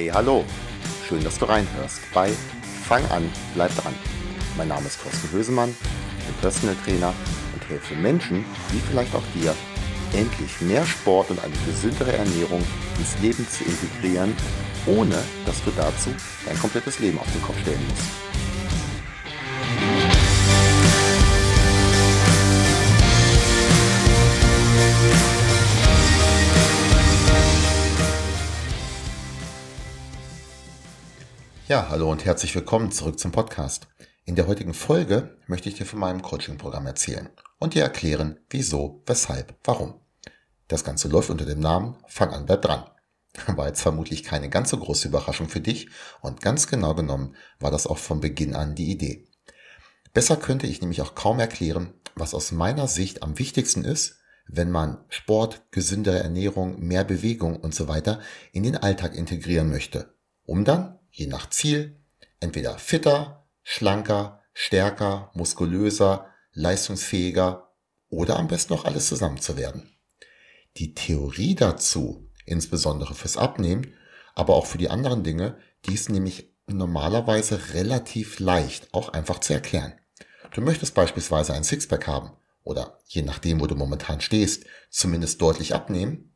Hey, hallo. Schön, dass du reinhörst bei Fang an, bleib dran. Mein Name ist Thorsten Hösemann, ich bin Personal Trainer und helfe Menschen, wie vielleicht auch dir, endlich mehr Sport und eine gesündere Ernährung ins Leben zu integrieren, ohne dass du dazu dein komplettes Leben auf den Kopf stellen musst. Ja, hallo und herzlich willkommen zurück zum Podcast. In der heutigen Folge möchte ich dir von meinem Coaching-Programm erzählen und dir erklären, wieso, weshalb, warum. Das Ganze läuft unter dem Namen Fang an, bleib dran. War jetzt vermutlich keine ganz so große Überraschung für dich und ganz genau genommen war das auch von Beginn an die Idee. Besser könnte ich nämlich auch kaum erklären, was aus meiner Sicht am wichtigsten ist, wenn man Sport, gesündere Ernährung, mehr Bewegung und so weiter in den Alltag integrieren möchte, um dann je nach Ziel, entweder fitter, schlanker, stärker, muskulöser, leistungsfähiger oder am besten noch alles zusammen zu werden. Die Theorie dazu, insbesondere fürs Abnehmen, aber auch für die anderen Dinge, die ist nämlich normalerweise relativ leicht, auch einfach zu erklären. Du möchtest beispielsweise ein Sixpack haben oder je nachdem, wo du momentan stehst, zumindest deutlich abnehmen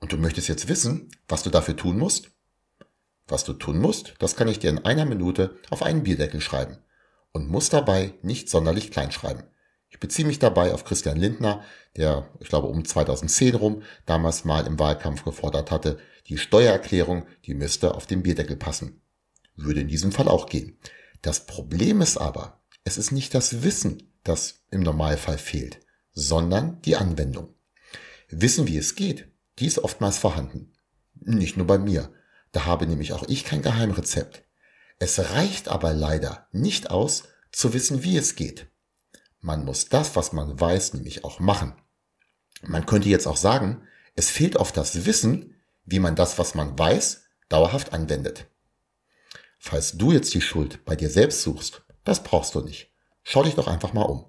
und du möchtest jetzt wissen, was du dafür tun musst, was du tun musst, das kann ich dir in einer Minute auf einen Bierdeckel schreiben und muss dabei nicht sonderlich klein schreiben. Ich beziehe mich dabei auf Christian Lindner, der, ich glaube, um 2010 rum damals mal im Wahlkampf gefordert hatte, die Steuererklärung, die müsste auf den Bierdeckel passen. Würde in diesem Fall auch gehen. Das Problem ist aber, es ist nicht das Wissen, das im Normalfall fehlt, sondern die Anwendung. Wissen, wie es geht, die ist oftmals vorhanden. Nicht nur bei mir. Da habe nämlich auch ich kein Geheimrezept. Es reicht aber leider nicht aus, zu wissen, wie es geht. Man muss das, was man weiß, nämlich auch machen. Man könnte jetzt auch sagen, es fehlt oft das Wissen, wie man das, was man weiß, dauerhaft anwendet. Falls du jetzt die Schuld bei dir selbst suchst, das brauchst du nicht. Schau dich doch einfach mal um.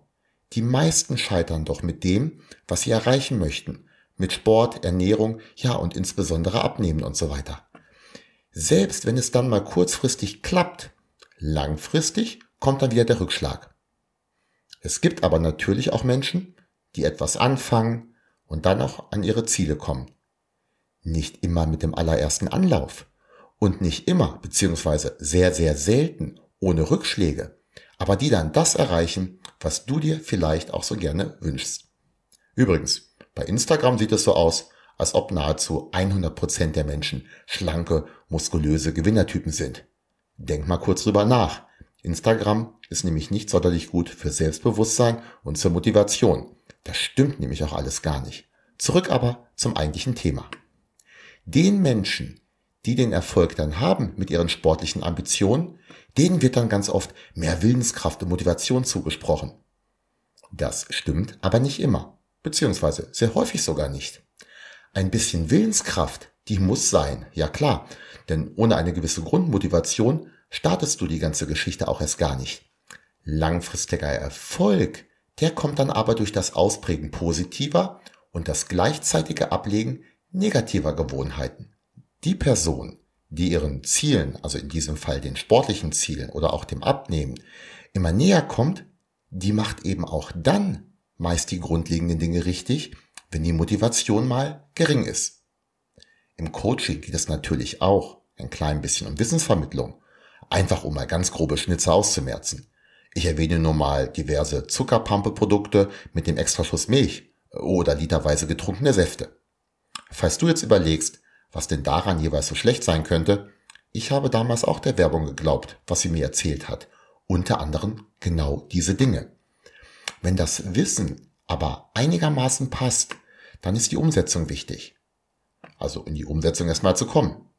Die meisten scheitern doch mit dem, was sie erreichen möchten. Mit Sport, Ernährung, ja und insbesondere Abnehmen und so weiter. Selbst wenn es dann mal kurzfristig klappt, langfristig kommt dann wieder der Rückschlag. Es gibt aber natürlich auch Menschen, die etwas anfangen und dann auch an ihre Ziele kommen. Nicht immer mit dem allerersten Anlauf und nicht immer, beziehungsweise sehr, sehr selten ohne Rückschläge, aber die dann das erreichen, was du dir vielleicht auch so gerne wünschst. Übrigens, bei Instagram sieht es so aus, als ob nahezu 100% der Menschen schlanke, muskulöse Gewinnertypen sind. Denk mal kurz drüber nach. Instagram ist nämlich nicht sonderlich gut für Selbstbewusstsein und zur Motivation. Das stimmt nämlich auch alles gar nicht. Zurück aber zum eigentlichen Thema. Den Menschen, die den Erfolg dann haben mit ihren sportlichen Ambitionen, denen wird dann ganz oft mehr Willenskraft und Motivation zugesprochen. Das stimmt aber nicht immer, beziehungsweise sehr häufig sogar nicht. Ein bisschen Willenskraft, die muss sein, ja klar, denn ohne eine gewisse Grundmotivation startest du die ganze Geschichte auch erst gar nicht. Langfristiger Erfolg, der kommt dann aber durch das Ausprägen positiver und das gleichzeitige Ablegen negativer Gewohnheiten. Die Person, die ihren Zielen, also in diesem Fall den sportlichen Zielen oder auch dem Abnehmen, immer näher kommt, die macht eben auch dann meist die grundlegenden Dinge richtig, wenn die Motivation mal gering ist. Im Coaching geht es natürlich auch ein klein bisschen um Wissensvermittlung, einfach um mal ganz grobe Schnitze auszumerzen. Ich erwähne nur mal diverse Zuckerpampe-Produkte mit dem Extraschuss Milch oder literweise getrunkene Säfte. Falls du jetzt überlegst, was denn daran jeweils so schlecht sein könnte, ich habe damals auch der Werbung geglaubt, was sie mir erzählt hat. Unter anderem genau diese Dinge. Wenn das Wissen aber einigermaßen passt, dann ist die Umsetzung wichtig. Also in die Umsetzung erstmal zu kommen.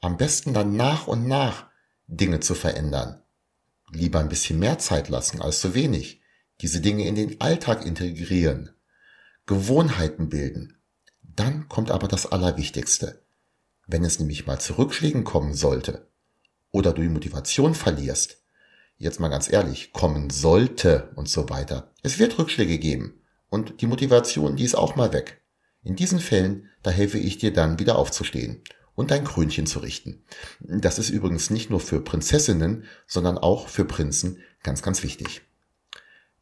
Am besten dann nach und nach Dinge zu verändern. Lieber ein bisschen mehr Zeit lassen als zu wenig. Diese Dinge in den Alltag integrieren. Gewohnheiten bilden. Dann kommt aber das Allerwichtigste. Wenn es nämlich mal zu Rückschlägen kommen sollte oder du die Motivation verlierst, jetzt mal ganz ehrlich, kommen sollte und so weiter. Es wird Rückschläge geben. Und die Motivation, die ist auch mal weg. In diesen Fällen, da helfe ich dir dann wieder aufzustehen und dein Krönchen zu richten. Das ist übrigens nicht nur für Prinzessinnen, sondern auch für Prinzen ganz, ganz wichtig.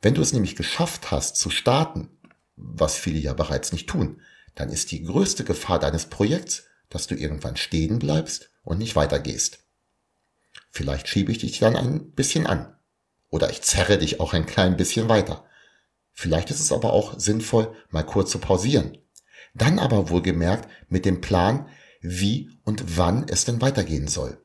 Wenn du es nämlich geschafft hast zu starten, was viele ja bereits nicht tun, dann ist die größte Gefahr deines Projekts, dass du irgendwann stehen bleibst und nicht weitergehst. Vielleicht schiebe ich dich dann ein bisschen an. Oder ich zerre dich auch ein klein bisschen weiter. Vielleicht ist es aber auch sinnvoll, mal kurz zu pausieren. Dann aber wohlgemerkt mit dem Plan, wie und wann es denn weitergehen soll.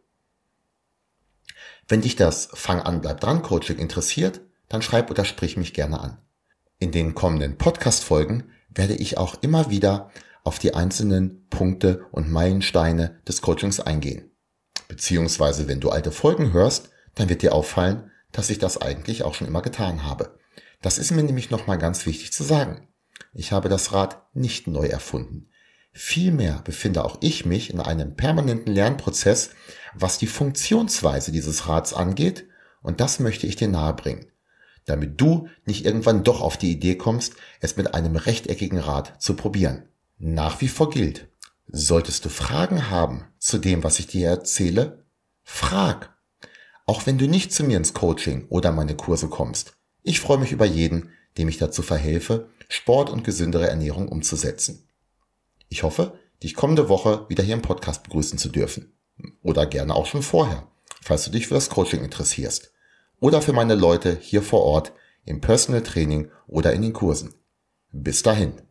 Wenn dich das Fang an, bleib dran Coaching interessiert, dann schreib oder sprich mich gerne an. In den kommenden Podcast-Folgen werde ich auch immer wieder auf die einzelnen Punkte und Meilensteine des Coachings eingehen. Beziehungsweise, wenn du alte Folgen hörst, dann wird dir auffallen, dass ich das eigentlich auch schon immer getan habe. Das ist mir nämlich nochmal ganz wichtig zu sagen. Ich habe das Rad nicht neu erfunden. Vielmehr befinde auch ich mich in einem permanenten Lernprozess, was die Funktionsweise dieses Rads angeht, und das möchte ich dir nahebringen, damit du nicht irgendwann doch auf die Idee kommst, es mit einem rechteckigen Rad zu probieren. Nach wie vor gilt, solltest du Fragen haben zu dem, was ich dir erzähle, frag. Auch wenn du nicht zu mir ins Coaching oder meine Kurse kommst. Ich freue mich über jeden, dem ich dazu verhelfe, Sport und gesündere Ernährung umzusetzen. Ich hoffe, dich kommende Woche wieder hier im Podcast begrüßen zu dürfen. Oder gerne auch schon vorher, falls du dich für das Coaching interessierst. Oder für meine Leute hier vor Ort im Personal Training oder in den Kursen. Bis dahin.